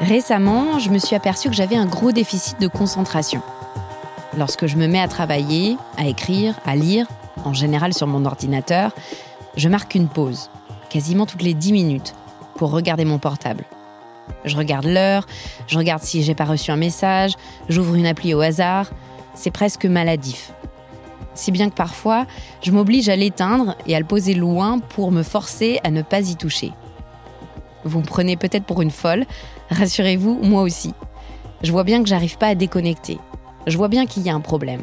Récemment, je me suis aperçue que j'avais un gros déficit de concentration. Lorsque je me mets à travailler, à écrire, à lire, en général sur mon ordinateur, je marque une pause, quasiment toutes les 10 minutes, pour regarder mon portable. Je regarde l'heure, je regarde si j'ai pas reçu un message, j'ouvre une appli au hasard. C'est presque maladif. Si bien que parfois, je m'oblige à l'éteindre et à le poser loin pour me forcer à ne pas y toucher. Vous me prenez peut-être pour une folle, rassurez-vous, moi aussi. Je vois bien que j'arrive pas à déconnecter. Je vois bien qu'il y a un problème.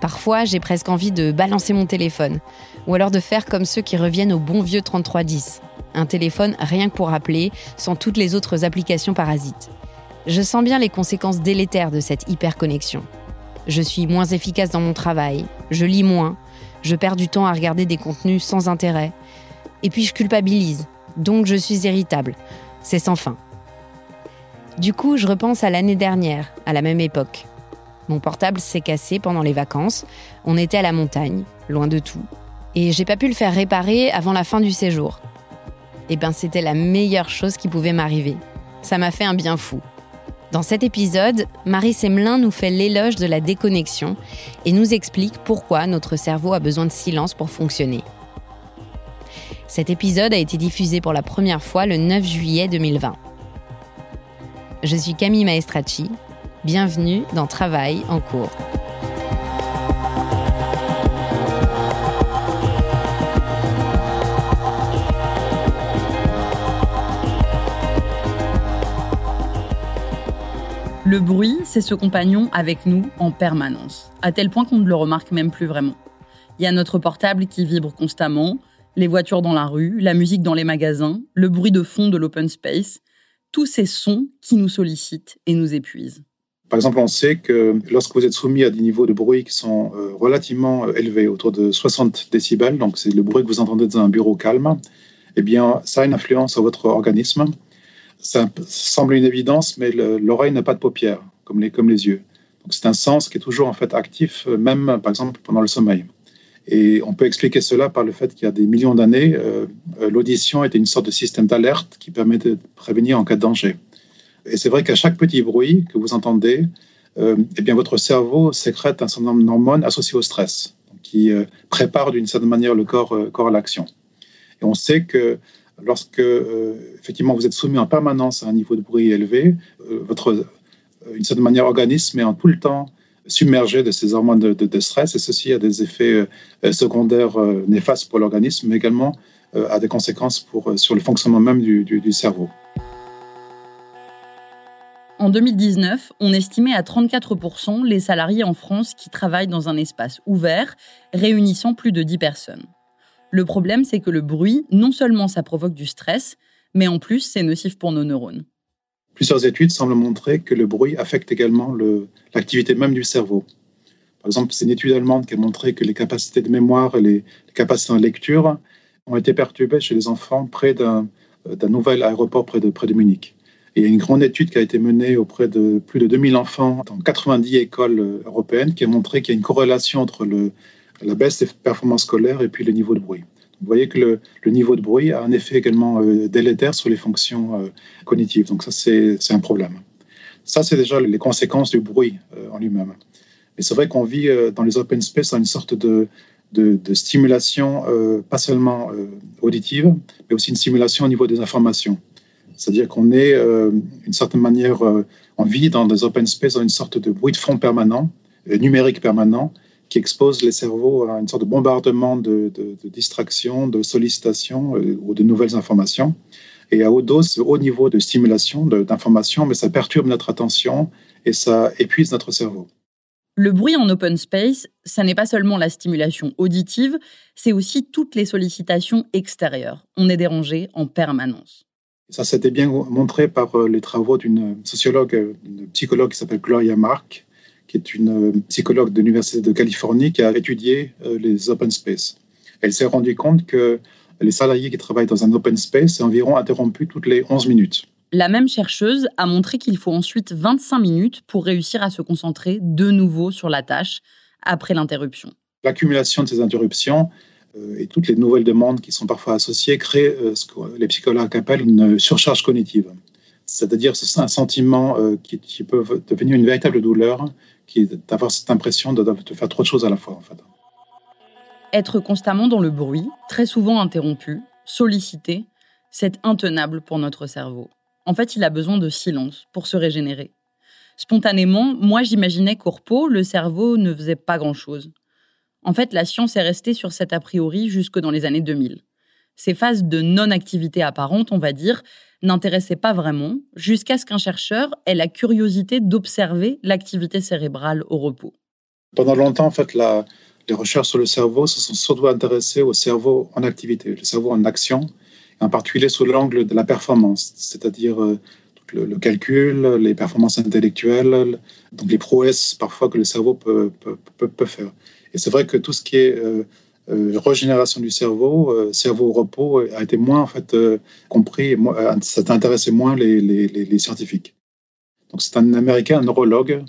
Parfois, j'ai presque envie de balancer mon téléphone, ou alors de faire comme ceux qui reviennent au bon vieux 3310. Un téléphone rien que pour appeler, sans toutes les autres applications parasites. Je sens bien les conséquences délétères de cette hyperconnexion. Je suis moins efficace dans mon travail, je lis moins, je perds du temps à regarder des contenus sans intérêt. Et puis je culpabilise, donc je suis irritable. C'est sans fin. Du coup, je repense à l'année dernière, à la même époque. Mon portable s'est cassé pendant les vacances. On était à la montagne, loin de tout. Et j'ai pas pu le faire réparer avant la fin du séjour. Eh ben, c'était la meilleure chose qui pouvait m'arriver. Ça m'a fait un bien fou. Dans cet épisode, Marie Semelin nous fait l'éloge de la déconnexion et nous explique pourquoi notre cerveau a besoin de silence pour fonctionner. Cet épisode a été diffusé pour la première fois le 9 juillet 2020. Je suis Camille Maestracci. Bienvenue dans Travail en cours. Le bruit, c'est ce compagnon avec nous en permanence, à tel point qu'on ne le remarque même plus vraiment. Il y a notre portable qui vibre constamment, les voitures dans la rue, la musique dans les magasins, le bruit de fond de l'open space, tous ces sons qui nous sollicitent et nous épuisent. Par exemple, on sait que lorsque vous êtes soumis à des niveaux de bruit qui sont euh, relativement euh, élevés, autour de 60 décibels, donc c'est le bruit que vous entendez dans un bureau calme, eh bien, ça a une influence sur votre organisme ça semble une évidence, mais l'oreille n'a pas de paupières, comme les, comme les yeux. Donc c'est un sens qui est toujours en fait actif, euh, même par exemple pendant le sommeil. Et on peut expliquer cela par le fait qu'il y a des millions d'années, euh, euh, l'audition était une sorte de système d'alerte qui permet de prévenir en cas de danger. Et c'est vrai qu'à chaque petit bruit que vous entendez, eh bien votre cerveau sécrète un certain nombre d'hormones associées au stress, qui prépare d'une certaine manière le corps, corps à l'action. Et on sait que lorsque euh, effectivement vous êtes soumis en permanence à un niveau de bruit élevé, euh, votre, euh, une certaine manière, organisme est en tout le temps submergé de ces hormones de, stress et ceci a des effets secondaires néfastes pour l'organisme, mais également a des conséquences pour, sur le fonctionnement même du cerveau. En 2019, on estimait à 34% les salariés en France qui travaillent dans un espace ouvert réunissant plus de 10 personnes. Le problème, c'est que le bruit, non seulement ça provoque du stress, mais en plus, c'est nocif pour nos neurones. Plusieurs études semblent montrer que le bruit affecte également l'activité même du cerveau. Par exemple, c'est une étude allemande qui a montré que les capacités de mémoire et les, capacités de lecture ont été perturbées chez les enfants près d'un nouvel aéroport près de, Munich. Il y a une grande étude qui a été menée auprès de plus de 2000 enfants dans 90 écoles européennes qui a montré qu'il y a une corrélation entre la baisse des performances scolaires et puis le niveau de bruit. Vous voyez que le, niveau de bruit a un effet également euh, délétère sur les fonctions euh, cognitives. Donc ça, c'est un problème. Ça, c'est déjà les conséquences du bruit euh, en lui-même. Mais c'est vrai qu'on vit dans les open space dans une sorte de, de, stimulation, pas seulement auditive, mais aussi une stimulation au niveau des informations. C'est-à-dire qu'on est, d'une certaine manière, on vit dans des open space dans une sorte de bruit de fond permanent, numérique permanent, qui expose les cerveaux à une sorte de bombardement de, de, de distractions, de sollicitations euh, ou de nouvelles informations. Et à haute dose, haut niveau de stimulation, d'information, mais ça perturbe notre attention et ça épuise notre cerveau. Le bruit en open space, ça n'est pas seulement la stimulation auditive, c'est aussi toutes les sollicitations extérieures. On est dérangé en permanence. Ça, s'était bien montré par euh, les travaux d'une sociologue, une psychologue qui s'appelle Gloria Mark, qui est une euh, psychologue de l'Université de Californie qui a étudié euh, les open space. Elle s'est rendue compte que les salariés qui travaillent dans un open space sont environ interrompus toutes les 11 minutes. La même chercheuse a montré qu'il faut ensuite 25 minutes pour réussir à se concentrer de nouveau sur la tâche après l'interruption. L'accumulation de ces interruptions euh, et toutes les nouvelles demandes qui sont parfois associées créent ce que les psychologues appellent une surcharge cognitive. C'est-à-dire c'est un sentiment qui, qui peut devenir une véritable douleur qui d'avoir cette impression de, de, faire trop de choses à la fois. En fait. Être constamment dans le bruit, très souvent interrompu, sollicité, c'est intenable pour notre cerveau. En fait, il a besoin de silence pour se régénérer. Spontanément, moi j'imaginais qu'au repos, le cerveau ne faisait pas grand-chose. En fait, la science est restée sur cet a priori jusque dans les années 2000. Ces phases de non-activité apparente, on va dire, n'intéressait pas vraiment, jusqu'à ce qu'un chercheur ait la curiosité d'observer l'activité cérébrale au repos. Pendant longtemps, en fait, les recherches sur le cerveau se sont surtout intéressées au cerveau en activité, le cerveau en action, en particulier sous l'angle de la performance, c'est-à-dire euh, le, calcul, les performances intellectuelles, donc les prouesses parfois que le cerveau peut, faire. Et c'est vrai que tout ce qui est euh, euh, régénération du cerveau, euh, cerveau au repos, a été moins en fait euh, compris. ça intéressait moins les, scientifiques. Donc c'est un Américain, un neurologue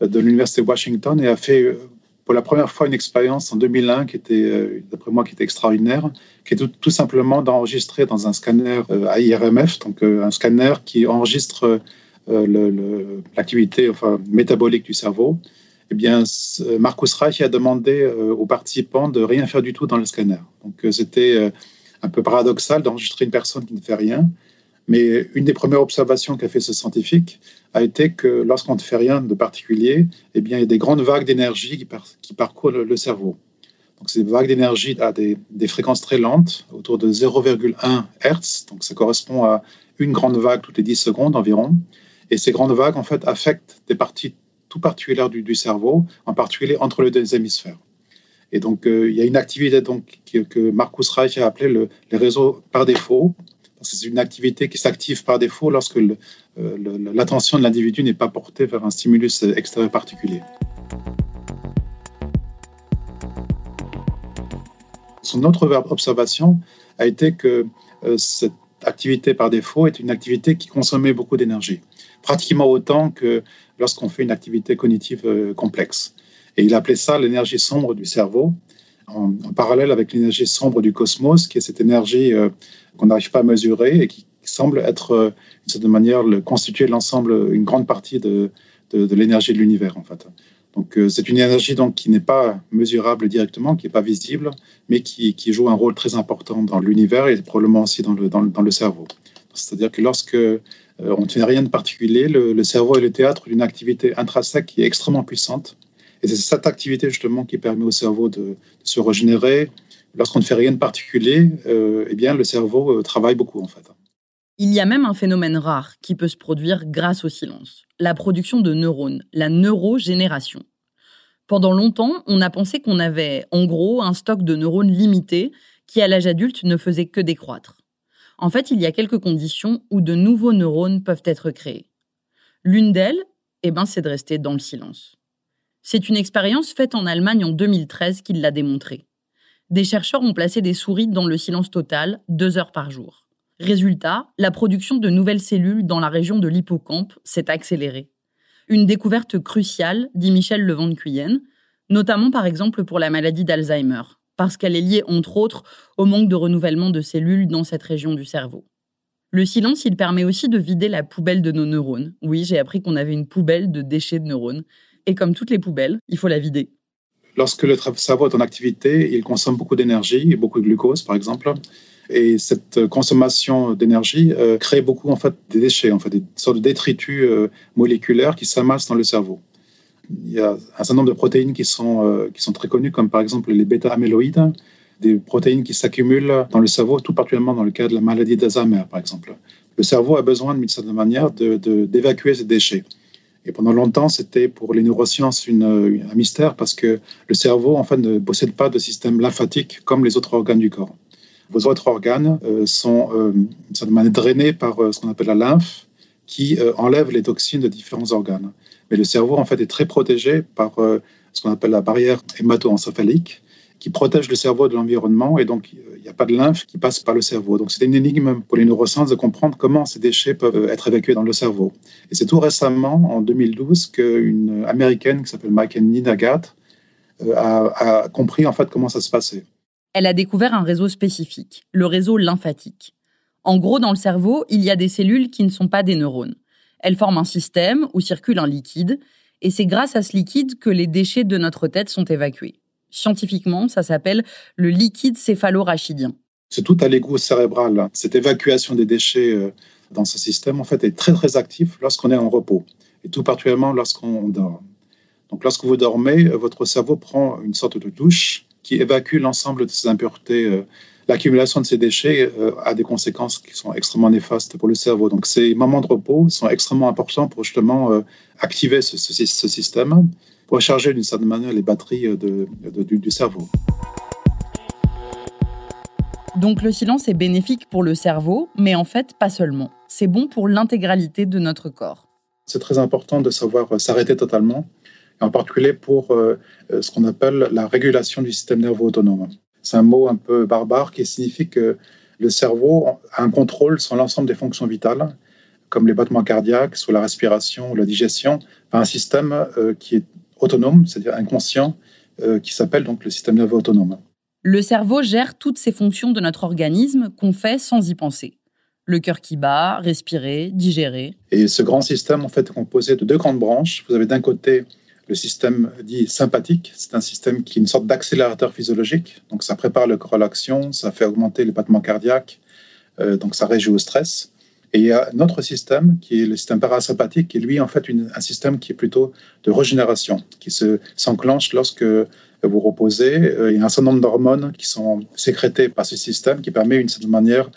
de l'université de Washington et a fait pour la première fois une expérience en 2001 qui était, d'après moi, qui était extraordinaire, qui est tout, simplement d'enregistrer dans un scanner AIRMF, donc un scanner qui enregistre l'activité enfin, métabolique du cerveau eh bien, Marcus Reich a demandé euh, aux participants de rien faire du tout dans le scanner. Donc, euh, c'était euh, un peu paradoxal d'enregistrer une personne qui ne fait rien. Mais une des premières observations qu'a fait ce scientifique a été que lorsqu'on ne fait rien de particulier, eh bien, il y a des grandes vagues d'énergie qui, parcourent le, cerveau. Donc, ces vagues d'énergie à des, fréquences très lentes, autour de 0,1 Hz. Donc, ça correspond à une grande vague toutes les 10 secondes environ. Et ces grandes vagues, en fait, affectent des parties particulière du, cerveau, en particulier entre les deux hémisphères. Et donc, euh, il y a une activité donc, que, Marcus Reich a appelé le, les réseaux par défaut. C'est une activité qui s'active par défaut lorsque euh, l'attention de l'individu n'est pas portée vers un stimulus extérieur particulier. Son autre observation a été que euh, cette activité par défaut est une activité qui consommait beaucoup d'énergie, pratiquement autant que lorsqu'on fait une activité cognitive euh, complexe. Et il appelait ça l'énergie sombre du cerveau, en, parallèle avec l'énergie sombre du cosmos, qui est cette énergie euh, qu'on n'arrive pas à mesurer et qui semble être, euh, d'une certaine manière, constituer l'ensemble, une grande partie de, de, l'énergie de l'univers, en fait. Donc, c'est une énergie donc, qui n'est pas mesurable directement, qui n'est pas visible, mais qui, qui, joue un rôle très important dans l'univers et probablement aussi dans le, dans, dans le cerveau. C'est-à-dire que lorsque on ne fait rien de particulier. Le, cerveau est le théâtre d'une activité intrinsèque qui est extrêmement puissante. Et c'est cette activité justement qui permet au cerveau de, se régénérer. Lorsqu'on ne fait rien de particulier, euh, eh bien, le cerveau euh, travaille beaucoup en fait. Il y a même un phénomène rare qui peut se produire grâce au silence, la production de neurones, la neurogénération. Pendant longtemps, on a pensé qu'on avait en gros un stock de neurones limité qui à l'âge adulte ne faisait que décroître. En fait, il y a quelques conditions où de nouveaux neurones peuvent être créés. L'une d'elles, eh ben, c'est de rester dans le silence. C'est une expérience faite en Allemagne en 2013 qui l'a démontré. Des chercheurs ont placé des souris dans le silence total deux heures par jour. Résultat, la production de nouvelles cellules dans la région de l'hippocampe s'est accélérée. Une découverte cruciale, dit Michel Levent de Cuyenne, notamment par exemple pour la maladie d'Alzheimer, parce qu'elle est liée entre autres au manque de renouvellement de cellules dans cette région du cerveau. Le silence, il permet aussi de vider la poubelle de nos neurones. Oui, j'ai appris qu'on avait une poubelle de déchets de neurones. Et comme toutes les poubelles, il faut la vider. Lorsque le cerveau est en activité, il consomme beaucoup d'énergie beaucoup de glucose, par exemple. Et cette consommation d'énergie euh, crée beaucoup en fait des déchets, en fait, des sortes de détritus euh, moléculaires qui s'amassent dans le cerveau. Il y a un certain nombre de protéines qui sont, euh, qui sont très connues, comme par exemple les bêta-amyloïdes, des protéines qui s'accumulent dans le cerveau, tout particulièrement dans le cas de la maladie d'Alzheimer, par exemple. Le cerveau a besoin, d'une certaine manière, d'évacuer de, ces déchets. Et pendant longtemps, c'était pour les neurosciences une, un mystère parce que le cerveau, en fait, ne possède pas de système lymphatique comme les autres organes du corps. Vos autres organes euh, sont, euh, d'une certaine manière, drainés par euh, ce qu'on appelle la lymphe, qui enlève les toxines de différents organes. Mais le cerveau, en fait, est très protégé par ce qu'on appelle la barrière hémato-encéphalique, qui protège le cerveau de l'environnement et donc il n'y a pas de lymphe qui passe par le cerveau. Donc c'est une énigme pour les neurosciences de comprendre comment ces déchets peuvent être évacués dans le cerveau. Et c'est tout récemment, en 2012, qu'une américaine qui s'appelle Michael Ninagat euh, a, a compris en fait comment ça se passait. Elle a découvert un réseau spécifique, le réseau lymphatique. En gros, dans le cerveau, il y a des cellules qui ne sont pas des neurones. Elles forment un système où circule un liquide, et c'est grâce à ce liquide que les déchets de notre tête sont évacués. Scientifiquement, ça s'appelle le liquide céphalorachidien. C'est tout à l'égout cérébral. Cette évacuation des déchets euh, dans ce système, en fait, est très, très actif lorsqu'on est en repos, et tout particulièrement lorsqu'on dort. Donc, lorsque vous dormez, euh, votre cerveau prend une sorte de douche qui évacue l'ensemble de ces impuretés. Euh, l'accumulation de ces déchets a des conséquences qui sont extrêmement néfastes pour le cerveau. Donc, ces moments de repos sont extrêmement importants pour justement activer ce, ce système recharger d'une certaine manière les batteries euh, de, du, cerveau. Donc le silence est bénéfique pour le cerveau, mais en fait pas seulement. C'est bon pour l'intégralité de notre corps. C'est très important de savoir euh, s'arrêter totalement, en particulier pour euh, ce qu'on appelle la régulation du système nerveux autonome. C'est un mot un peu barbare qui signifie que le cerveau a un contrôle sur l'ensemble des fonctions vitales, comme les battements cardiaques, sur la respiration ou la digestion, par un système qui est autonome, c'est-à-dire inconscient, euh, qui s'appelle donc le système nerveux autonome. Le cerveau gère toutes ces fonctions de notre organisme qu'on fait sans y penser. Le cœur qui bat, respirer, digérer. Et ce grand système, en fait, est composé de deux grandes branches. Vous avez d'un côté le système dit sympathique. C'est un système qui est une sorte d'accélérateur physiologique. Donc, ça prépare le corps à l'action, ça fait augmenter les battements cardiaques, euh, donc ça réagit au stress. Et il y a notre système, qui est le système parasympathique, qui est lui, en fait, un système qui est plutôt de régénération, qui se, s'enclenche lorsque vous reposez. Euh, il y a un certain nombre d'hormones qui sont sécrétées par ce système qui permet, d'une certaine manière,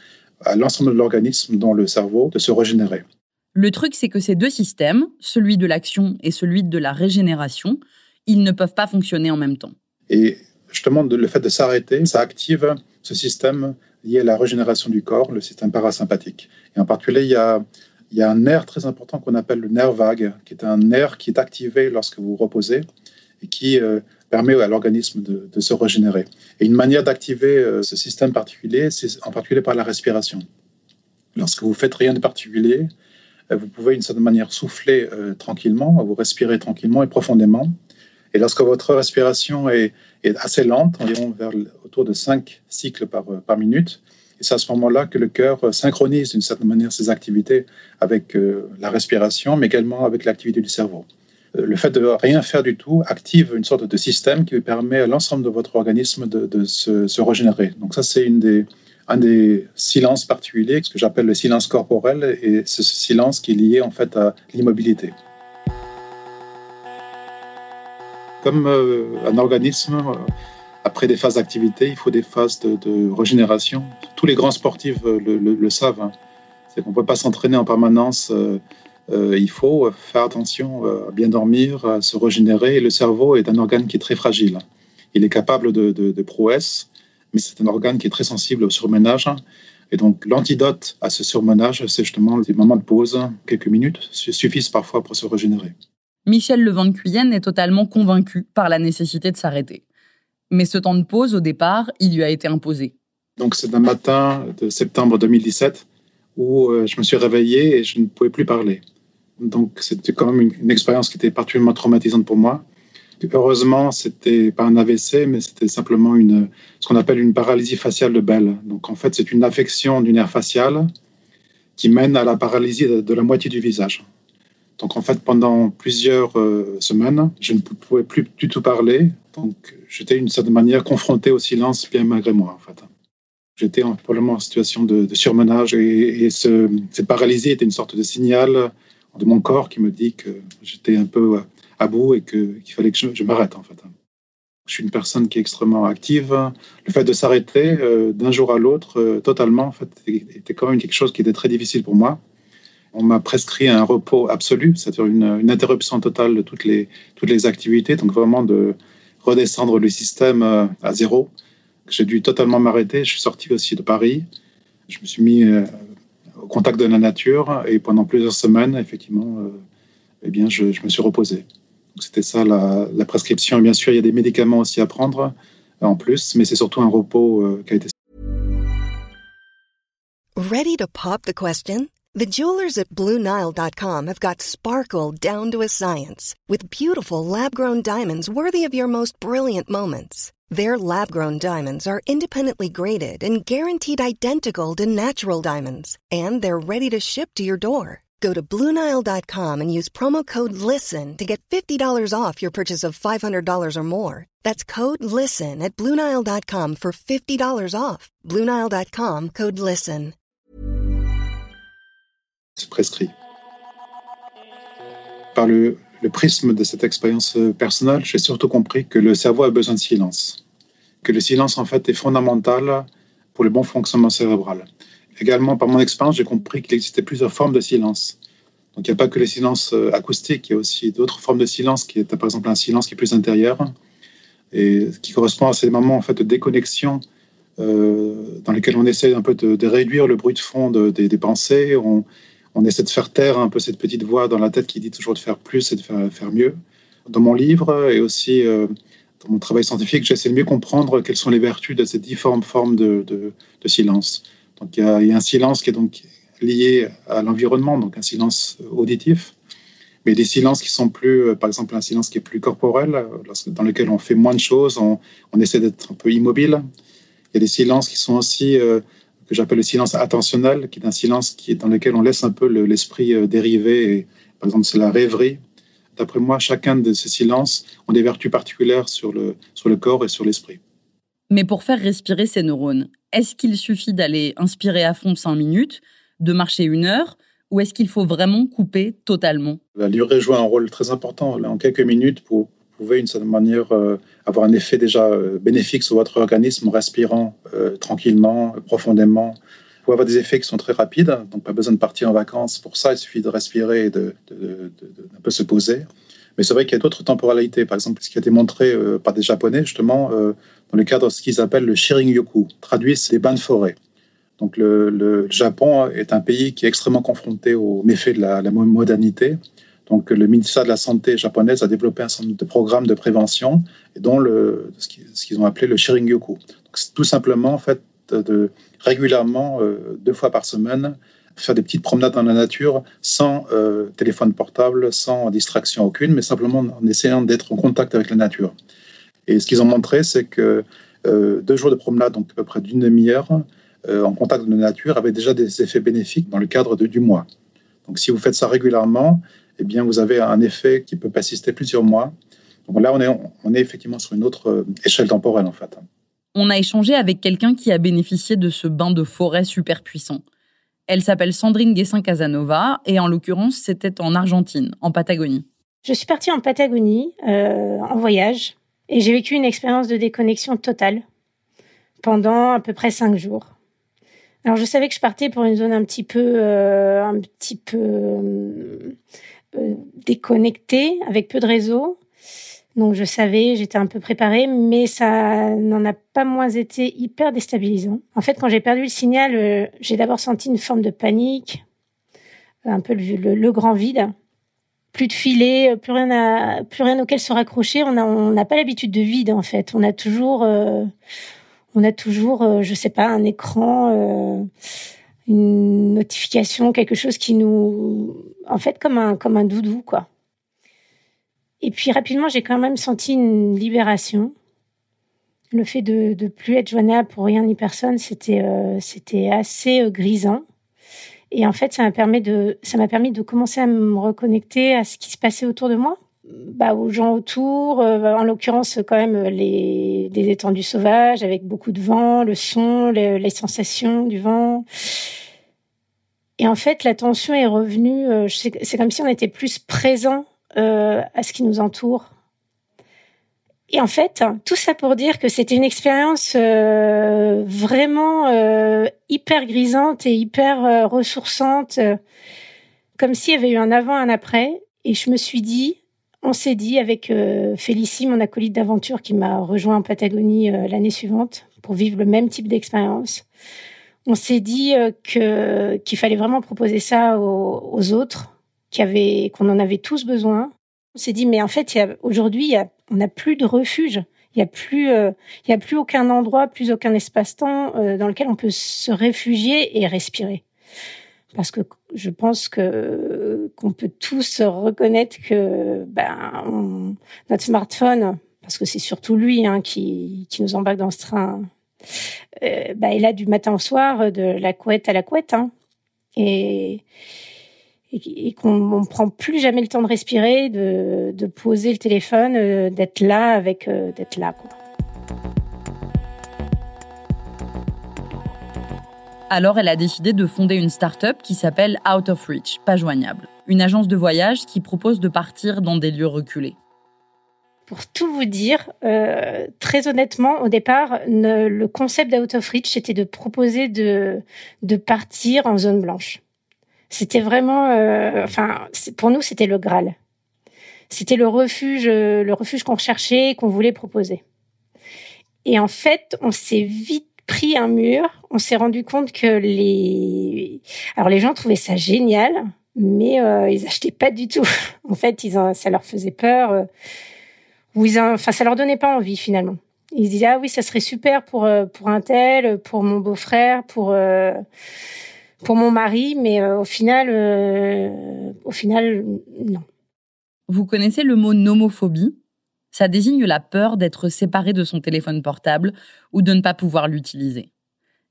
à l'ensemble de l'organisme, dans le cerveau, de se régénérer. Le truc, c'est que ces deux systèmes, celui de l'action et celui de la régénération, ils ne peuvent pas fonctionner en même temps. Et justement, le fait de s'arrêter, ça active ce système lié à la régénération du corps, le système parasympathique. Et en particulier, il y a, un nerf très important qu'on appelle le nerf vague, qui est un nerf qui est activé lorsque vous reposez et qui euh, permet à l'organisme de, se régénérer. Et une manière d'activer euh, ce système particulier, c'est en particulier par la respiration. Lorsque vous faites rien de particulier, vous pouvez d'une certaine manière souffler tranquillement, vous respirez tranquillement et profondément. Et lorsque votre respiration est, assez lente, environ autour de 5 cycles par, par minute, c'est à ce moment-là que le cœur synchronise d'une certaine manière ses activités avec euh, la respiration, mais également avec l'activité du cerveau. Euh, le fait de rien faire du tout active une sorte de système qui permet à l'ensemble de votre organisme de, se, se, régénérer. Donc ça, c'est une des, un des silences particuliers, ce que j'appelle le silence corporel, et ce silence qui est lié en fait à l'immobilité. Comme euh, un organisme, après des phases d'activité, il faut des phases de, régénération. Tous les grands sportifs euh, le, savent. Hein. C'est qu'on ne peut pas s'entraîner en permanence. Euh, euh, il faut faire attention à bien dormir, à se régénérer. Le cerveau est un organe qui est très fragile. Il est capable de, de prouesses, mais c'est un organe qui est très sensible au surménage. Et donc, l'antidote à ce surmenage, c'est justement des moments de pause, quelques minutes, suffisent parfois pour se régénérer. Michel Levent Cuyenne est totalement convaincu par la nécessité de s'arrêter. Mais ce temps de pause, au départ, il lui a été imposé. Donc, c'est un matin de septembre 2017 où euh, je me suis réveillé et je ne pouvais plus parler. Donc, c'était quand même une, expérience qui était particulièrement traumatisante pour moi. Heureusement, c'était pas un AVC, mais c'était simplement une, ce qu'on appelle une paralysie faciale de Bell. Donc, en fait, c'est une affection du nerf facial qui mène à la paralysie de, la moitié du visage. Donc, en fait, pendant plusieurs euh, semaines, je ne pouvais plus du tout parler. Donc, j'étais d'une certaine manière confronté au silence, bien malgré moi, en fait. J'étais probablement en situation de, surmenage et, cette paralysie était une sorte de signal de mon corps qui me dit que j'étais un peu à bout et qu'il fallait que je, m'arrête en fait. Je suis une personne qui est extrêmement active. Le fait de s'arrêter euh, d'un jour à l'autre euh, totalement, en fait, était quand même quelque chose qui était très difficile pour moi. On m'a prescrit un repos absolu, c'est-à-dire une, interruption totale de toutes les, toutes les activités, donc vraiment de redescendre le système euh, à zéro. J'ai dû totalement m'arrêter. Je suis sorti aussi de Paris. Je me suis mis au contact de la nature et pendant plusieurs semaines, effectivement, eh bien, je, je me suis reposé. C'était ça la, prescription. Bien sûr, il y a des médicaments aussi à prendre en plus, mais c'est surtout un repos euh, qui a été. Ready to pop the question? The jewelers at BlueNile.com have got sparkle down to a science with beautiful lab-grown diamonds worthy of your most brilliant moments. Their lab-grown diamonds are independently graded and guaranteed identical to natural diamonds, and they're ready to ship to your door. Go to Bluenile.com and use promo code LISTEN to get $50 off your purchase of $500 or more. That's code LISTEN at Bluenile.com for $50 off. Bluenile.com code LISTEN. Prescrit. Par le prisme de cette expérience personnelle, j'ai surtout compris que le cerveau a besoin de silence. Que le silence, en fait, est fondamental pour le bon fonctionnement cérébral. Également, par mon expérience, j'ai compris qu'il existait plusieurs formes de silence. Donc, il n'y a pas que le silence euh, acoustique, il y a aussi d'autres formes de silence, qui est par exemple un silence qui est plus intérieur et qui correspond à ces moments en fait, de déconnexion euh, dans lesquels on essaie un peu de, réduire le bruit de fond des pensées. On, essaie de faire taire un peu cette petite voix dans la tête qui dit toujours de faire plus et de faire, mieux. Dans mon livre et aussi euh, dans mon travail scientifique, j'essaie de mieux comprendre quelles sont les vertus de ces différentes formes de silence. Donc il y, a, un silence qui est donc lié à l'environnement, donc un silence auditif, mais des silences qui sont plus, euh, par exemple un silence qui est plus corporel, euh, dans lequel on fait moins de choses, on, essaie d'être un peu immobile. Il y a des silences qui sont aussi euh, que j'appelle le silence attentionnel, qui est un silence qui est dans lequel on laisse un peu l'esprit dériver. par exemple, c'est la rêverie. D'après moi, chacun de ces silences ont des vertus particulières sur le, sur le corps et sur l'esprit. Mais pour faire respirer ces neurones, est-ce qu'il suffit d'aller inspirer à fond 5 minutes, de marcher une heure, ou est-ce qu'il faut vraiment couper totalement? La durée joue un rôle très important. En quelques minutes, vous pouvez, d'une certaine manière, euh, avoir un effet déjà euh, bénéfique sur votre organisme en respirant euh, tranquillement, profondément. Vous pouvez avoir des effets qui sont très rapides, donc pas besoin de partir en vacances. Pour ça, il suffit de respirer et de, un peu se poser. Mais c'est vrai qu'il y a d'autres temporalités. Par exemple, ce qui a été montré euh, par des Japonais, justement, euh, dans le cadre de ce qu'ils appellent le Shirin-yoku. Traduit, c'est les bains de forêt. Donc, le, Japon est un pays qui est extrêmement confronté aux méfaits de la, modernité. Donc, le ministère de la Santé japonaise a développé un certain nombre de programmes de prévention, dont ce qu'ils ont appelé le Shirin-yoku. C'est tout simplement, en fait, régulièrement, euh, deux fois par semaine, faire des petites promenades dans la nature sans euh, téléphone portable, sans distraction aucune, mais simplement en essayant d'être en contact avec la nature. Et ce qu'ils ont montré, c'est que euh, deux jours de promenade, donc à peu près d'une demi-heure, euh, en contact de la nature, avaient déjà des effets bénéfiques dans le cadre de, du mois. Donc si vous faites ça régulièrement, eh bien, vous avez un effet qui peut persister plusieurs mois. Donc là, on est, on est effectivement sur une autre échelle temporelle, en fait. On a échangé avec quelqu'un qui a bénéficié de ce bain de forêt super puissant. Elle s'appelle Sandrine Guessin Casanova et en l'occurrence, c'était en Argentine, en Patagonie. Je suis partie en Patagonie euh, en voyage et j'ai vécu une expérience de déconnexion totale pendant à peu près cinq jours. Alors je savais que je partais pour une zone un petit peu, euh, un petit peu euh, déconnectée, avec peu de réseau, Donc je savais, j'étais un peu préparée, mais ça n'en a pas moins été hyper déstabilisant. En fait, quand j'ai perdu le signal, euh, j'ai d'abord senti une forme de panique, un peu le, grand vide. Plus de filet, plus rien, à, plus rien auquel se raccrocher. On n'a on pas l'habitude de vide en fait. On a toujours, euh, on a toujours, euh, je sais pas, un écran, une notification, quelque chose qui nous, en fait, comme un comme un doudou quoi. Et puis rapidement, j'ai quand même senti une libération. Le fait de ne plus être joignable pour rien ni personne, c'était euh, assez euh, grisant. Et en fait, ça m'a permis de permis de commencer à me reconnecter à ce qui se passait autour de moi, bah aux gens autour, euh, en l'occurrence quand même les des étendues sauvages avec beaucoup de vent, le son, les, les sensations du vent. Et en fait, l'attention est revenue. c'est comme si on était plus présent euh, à ce qui nous entoure. Et en fait, tout ça pour dire que c'était une expérience euh, vraiment euh, hyper grisante et hyper ressourçante, comme s'il y avait eu un avant, un après. Et je me suis dit, on s'est dit avec Félicie, mon acolyte d'aventure qui m'a rejoint en Patagonie l'année suivante pour vivre le même type d'expérience. On s'est dit qu'il fallait vraiment proposer ça aux autres, qu'on en avait tous besoin. On s'est dit, mais en fait, aujourd'hui, on n'a plus de refuge. Il n'y a plus, euh, a plus aucun endroit, plus aucun espace-temps euh, dans lequel on peut se réfugier et respirer. Parce que je pense qu'on peut tous reconnaître que ben, notre smartphone, parce que c'est surtout lui hein, qui, nous embarque dans ce train, euh, ben, a du matin au soir, de la couette à la couette. Hein. Et, et, qu'on ne prend plus jamais le temps de respirer, de, de poser le téléphone, euh, d'être là avec euh, d'être là. Quoi. Alors, elle a décidé de fonder une start-up qui s'appelle Out of Reach, pas joignable, une agence de voyage qui propose de partir dans des lieux reculés. Pour tout vous dire, euh, très honnêtement, au départ, le concept d'Out of Reach, c'était de proposer de, de partir en zone blanche. C'était vraiment, euh, enfin, pour nous, c'était le Graal. C'était le refuge, euh, le refuge qu'on recherchait, qu'on voulait proposer. Et en fait, on s'est vite pris un mur. On s'est rendu compte que les, alors les gens trouvaient ça génial, mais euh, ils achetaient pas du tout. en fait, ils ça leur faisait peur, ou ils, enfin, ça leur donnait pas envie finalement. Ils se disaient ah oui, ça serait super pour pour un tel, pour mon beau-frère, pour pour mon mari, mais euh, au final, euh, au final, non. Vous connaissez le mot nomophobie? Ça désigne la peur d'être séparé de son téléphone portable ou de ne pas pouvoir l'utiliser.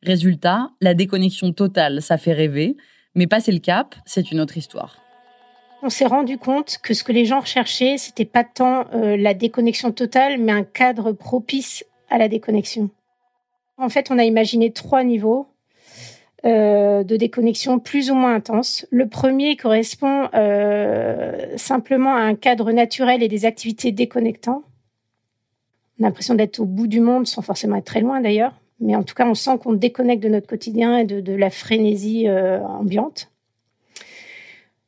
Résultat, la déconnexion totale, ça fait rêver, mais passer le cap, c'est une autre histoire. On s'est rendu compte que ce que les gens recherchaient, c'était pas tant euh, la déconnexion totale, mais un cadre propice à la déconnexion. En fait, on a imaginé trois niveaux. Euh, de déconnexion plus ou moins intense. Le premier correspond euh, simplement à un cadre naturel et des activités déconnectants. On a l'impression d'être au bout du monde sans forcément être très loin d'ailleurs. Mais en tout cas, on sent qu'on déconnecte de notre quotidien et de, la frénésie euh, ambiante.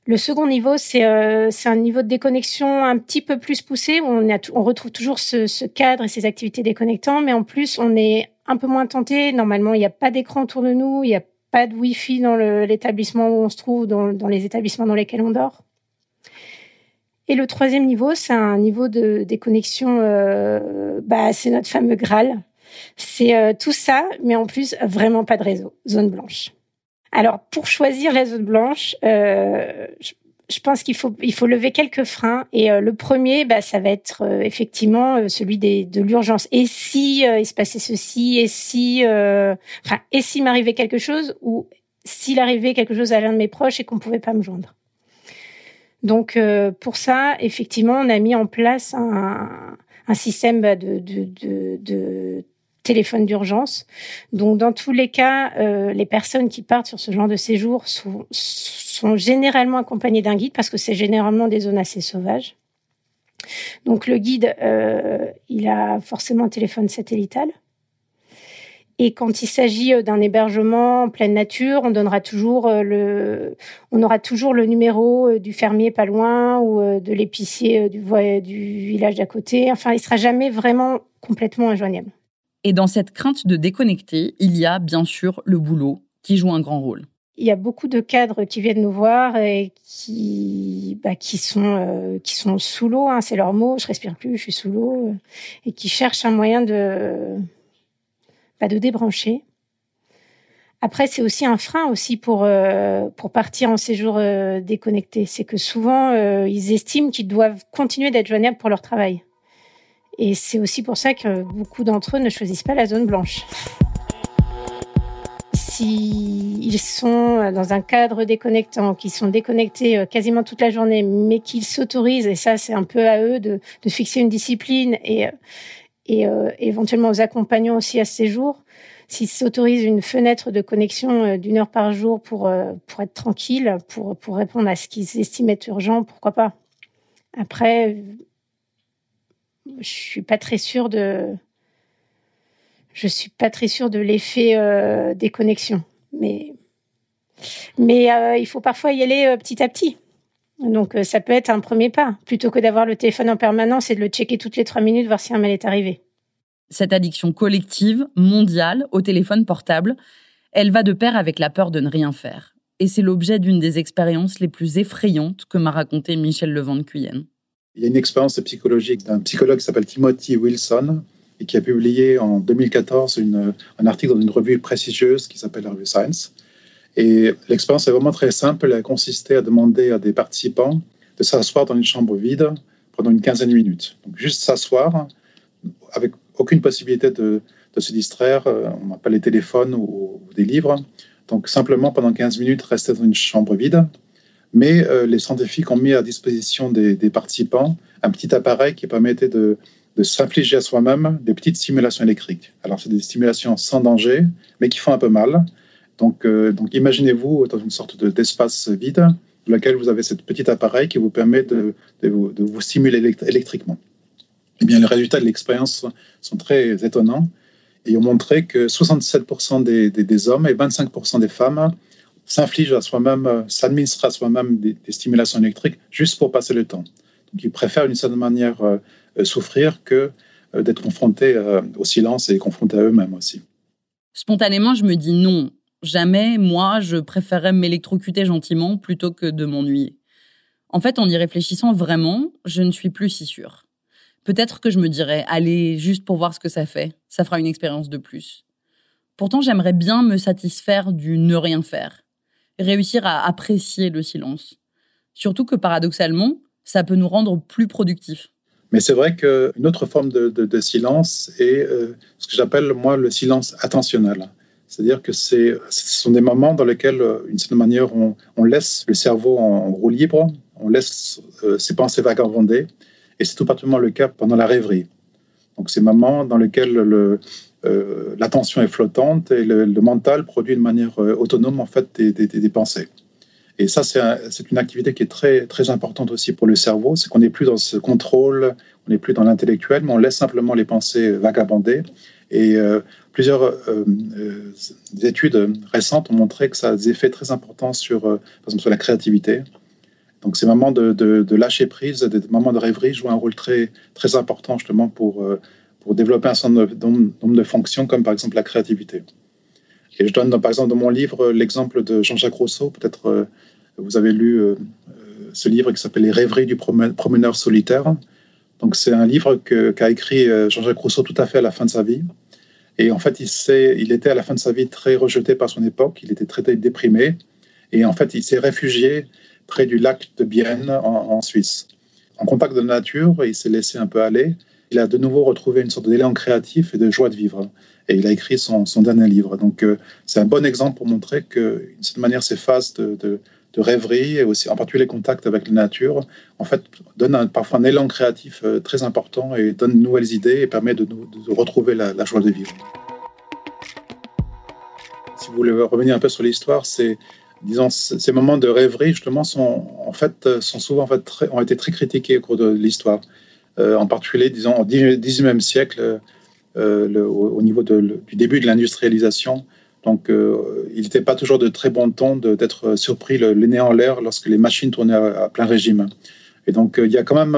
Le second niveau, c'est un niveau de déconnexion un petit peu plus poussé, où on, on retrouve toujours ce, ce, cadre et ces activités déconnectantes, mais en plus, on est un peu moins tenté. Normalement, il n'y a pas d'écran autour de nous, il n'y a pas de Wi-Fi dans l'établissement où on se trouve, dans, dans, les établissements dans lesquels on dort. Et le troisième niveau, c'est un niveau de déconnexion, euh, bah, c'est notre fameux Graal. C'est euh, tout ça, mais en plus, vraiment pas de réseau, zone blanche. Alors, pour choisir la zone blanche, euh, je pense qu'il faut il faut lever quelques freins et euh, le premier bah ça va être euh, effectivement euh, celui des de l'urgence et si il se passait ceci et si enfin et s'il m'arrivait quelque chose ou s'il arrivait quelque chose à l'un de mes proches et qu'on pouvait pas me joindre. Donc pour ça effectivement on a mis en place un un système bah, de de de, de téléphone d'urgence. Donc dans tous les cas, les personnes qui partent sur ce genre de séjour sont, généralement accompagnés d'un guide parce que c'est généralement des zones assez sauvages. Donc le guide, euh, il a forcément un téléphone satellitaire. Et quand il s'agit euh, d'un hébergement en pleine nature, on donnera toujours euh, le, on aura toujours le numéro euh, du fermier pas loin ou de l'épicier du, du village d'à côté. Enfin, il sera jamais vraiment complètement injoignable. Et dans cette crainte de déconnecter, il y a bien sûr le boulot qui joue un grand rôle. Il y a beaucoup de cadres qui viennent nous voir et qui, bah, qui sont, sous l'eau. Hein, c'est leur mot. Je respire plus, je suis sous l'eau, et qui cherchent un moyen de, pas de débrancher. Après, c'est aussi un frein aussi pour euh, pour partir en séjour euh, déconnecté. C'est que souvent euh, ils estiment qu'ils doivent continuer d'être joignables pour leur travail. Et c'est aussi pour ça que beaucoup d'entre eux ne choisissent pas la zone blanche. S'ils sont dans un cadre déconnectant, qu'ils sont déconnectés quasiment toute la journée, mais qu'ils s'autorisent, et ça c'est un peu à eux de, fixer une discipline et et euh, éventuellement aux accompagnants aussi à ce séjour. S'ils s'autorisent une fenêtre de connexion euh, d'une heure par jour pour, euh, pour être tranquille, pour, pour répondre à ce qu'ils estiment être urgent, pourquoi pas. Après, je suis de, suis pas très sûre de l'effet des connexions, mais mais il faut parfois y aller petit à petit. Donc euh, ça peut être un premier pas, plutôt que d'avoir le téléphone en permanence et de le checker toutes les trois minutes, voir si un mail est arrivé. Cette addiction collective, mondiale, au téléphone portable, elle va de pair avec la peur de ne rien faire. Et c'est l'objet d'une des expériences les plus effrayantes que m'a raconté Michel Levent Cuyenne. Il y a une expérience psychologique d'un psychologue qui s'appelle Timothy Wilson et qui a publié en 2014 un article dans une revue prestigieuse qui s'appelle la revue Science et l'expérience est vraiment très simple. Elle a consisté à demander à des participants de s'asseoir dans une chambre vide pendant une quinzaine de minutes. Donc juste s'asseoir avec aucune possibilité de, se distraire. Euh, on n'a pas les téléphones ou, des livres. Donc simplement pendant 15 minutes rester dans une chambre vide. Mais euh, les scientifiques ont mis à disposition des, participants un petit appareil qui permettait de, de s'infliger à soi-même des petites stimulations électriques. Alors c'est des stimulations sans danger, mais qui font un peu mal. Donc, euh, imaginez-vous dans une sorte d'espace vide dans lequel vous avez ce petit appareil qui vous permet de, vous, vous, stimuler électriquement. Eh bien, les résultats de l'expérience sont très étonnants et ont montré que 67% des, des, hommes et 25% des femmes s'infligent à soi-même, s'administrent à soi-même des, stimulations électriques juste pour passer le temps. Donc, ils préfèrent d'une certaine manière euh, souffrir que euh, d'être confrontés au silence et confrontés à eux-mêmes aussi. Spontanément, je me dis non, Jamais, moi, je préférerais m'électrocuter gentiment plutôt que de m'ennuyer. En fait, en y réfléchissant vraiment, je ne suis plus si sûre. Peut-être que je me dirais, allez, juste pour voir ce que ça fait, ça fera une expérience de plus. Pourtant, j'aimerais bien me satisfaire du ne rien faire, réussir à apprécier le silence. Surtout que paradoxalement, ça peut nous rendre plus productifs. Mais c'est vrai qu'une autre forme de, silence est euh, ce que j'appelle, moi, le silence attentionnel. C'est-à-dire que ce sont des moments dans lesquels, euh, d'une certaine manière, on, laisse le cerveau en, roue libre, on laisse euh, ses pensées vagabonder, et c'est tout particulièrement le cas pendant la rêverie. Donc, ces moments dans lesquels euh, l'attention est flottante et le, mental produit de manière autonome en fait des, des, pensées. Et ça, c'est une activité qui est très, très importante aussi pour le cerveau. C'est qu'on n'est plus dans ce contrôle, on n'est plus dans l'intellectuel, mais on laisse simplement les pensées vagabonder. Et Plusieurs euh, euh, études récentes ont montré que ça a des effets très importants sur, euh, par exemple, sur la créativité. Donc ces moments de, de, lâcher prise, des moments de rêverie jouent un rôle très, très important justement pour, pour développer un certain nombre de fonctions comme par exemple la créativité. Et je donne par exemple dans mon livre l'exemple de Jean-Jacques Rousseau. Peut-être vous avez lu ce livre qui s'appelle Les rêveries du promeneur solitaire. Donc c'est un livre qu'a écrit Jean-Jacques Rousseau tout à fait à la fin de sa vie. Et en fait, il, il était à la fin de sa vie très rejeté par son époque, il était très déprimé. Et en fait, il s'est réfugié près du lac de Bienne en, Suisse. En contact de la nature, il s'est laissé un peu aller. Il a de nouveau retrouvé une sorte d'élan créatif et de joie de vivre. Et il a écrit son, dernier livre. Donc, euh, c'est un bon exemple pour montrer que, d'une certaine manière, ces phases de, rêverie et aussi en particulier les contacts avec la nature, en fait, donne parfois un élan créatif euh, très important et donne de nouvelles idées et permet de retrouver la, joie de vivre. Si vous voulez revenir un peu sur l'histoire, c'est disons ces moments de rêverie justement sont en fait euh, sont souvent en fait ont été très critiqués au cours de l'histoire. Euh, en particulier, disons au XIXe siècle, au, niveau du début de l'industrialisation. Donc, il n'était pas toujours de très bon ton d'être surpris le, nez en l'air lorsque les machines tournaient à, plein régime. Et donc, il y a quand même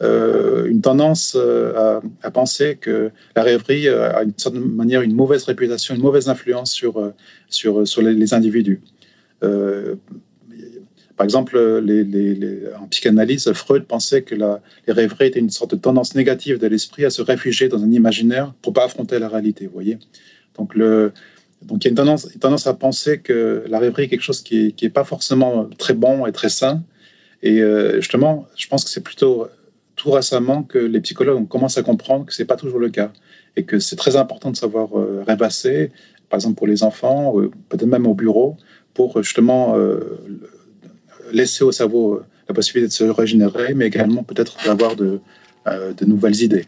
une tendance à, penser que la rêverie a d'une certaine manière une mauvaise réputation, une mauvaise influence sur, sur les, individus. Par exemple, en psychanalyse, Freud pensait que les rêveries étaient une sorte de tendance négative de l'esprit à se réfugier dans un imaginaire pour pas affronter la réalité. Vous voyez Donc, le, donc il y a une tendance, une tendance, à penser que la rêverie est quelque chose qui n'est pas forcément très bon et très sain. Et euh, justement, je pense que c'est plutôt tout récemment que les psychologues commencent à comprendre que ce n'est pas toujours le cas et que c'est très important de savoir euh, rêvasser, par exemple pour les enfants, peut-être même au bureau, pour justement euh, laisser au cerveau euh, la possibilité de se régénérer, mais également peut-être d'avoir euh, de nouvelles idées.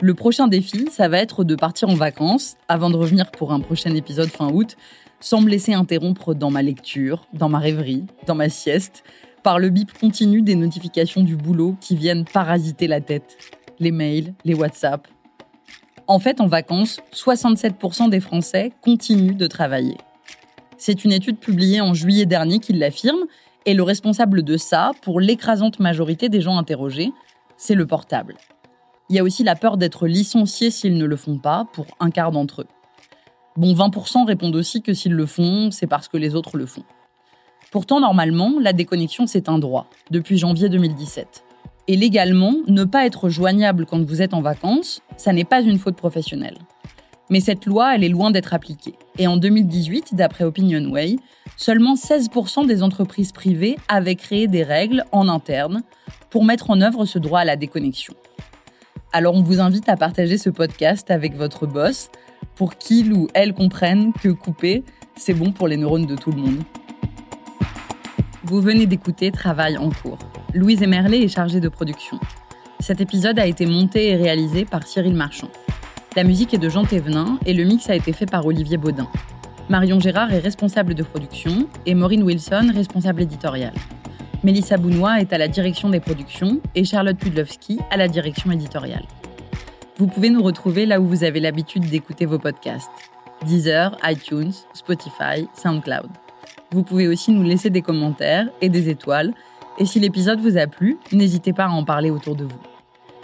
Le prochain défi, ça va être de partir en vacances avant de revenir pour un prochain épisode fin août, sans me laisser interrompre dans ma lecture, dans ma rêverie, dans ma sieste, par le bip continu des notifications du boulot qui viennent parasiter la tête. Les mails, les WhatsApp. En fait, en vacances, 67% des Français continuent de travailler. C'est une étude publiée en juillet dernier qui l'affirme, et le responsable de ça, pour l'écrasante majorité des gens interrogés, c'est le portable. Il y a aussi la peur d'être licencié s'ils ne le font pas, pour un quart d'entre eux. Bon, 20% répondent aussi que s'ils le font, c'est parce que les autres le font. Pourtant, normalement, la déconnexion, c'est un droit, depuis janvier 2017. Et légalement, ne pas être joignable quand vous êtes en vacances, ça n'est pas une faute professionnelle. Mais cette loi, elle est loin d'être appliquée. Et en 2018, d'après Opinionway, seulement 16% des entreprises privées avaient créé des règles en interne pour mettre en œuvre ce droit à la déconnexion. Alors on vous invite à partager ce podcast avec votre boss pour qu'il ou elle comprenne que couper, c'est bon pour les neurones de tout le monde. Vous venez d'écouter Travail en cours. Louise Emerlet est chargée de production. Cet épisode a été monté et réalisé par Cyril Marchand. La musique est de Jean Thévenin et le mix a été fait par Olivier Baudin. Marion Gérard est responsable de production et Maureen Wilson responsable éditoriale. Mélissa Bounois est à la direction des productions et Charlotte Pudlowski à la direction éditoriale. Vous pouvez nous retrouver là où vous avez l'habitude d'écouter vos podcasts. Deezer, iTunes, Spotify, SoundCloud. Vous pouvez aussi nous laisser des commentaires et des étoiles. Et si l'épisode vous a plu, n'hésitez pas à en parler autour de vous.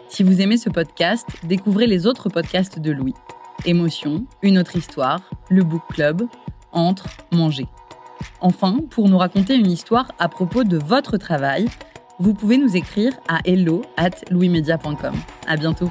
Si vous aimez ce podcast, découvrez les autres podcasts de Louis. Émotion, Une autre histoire, Le Book Club, Entre, Manger. Enfin, pour nous raconter une histoire à propos de votre travail, vous pouvez nous écrire à hello at louismedia.com. À bientôt!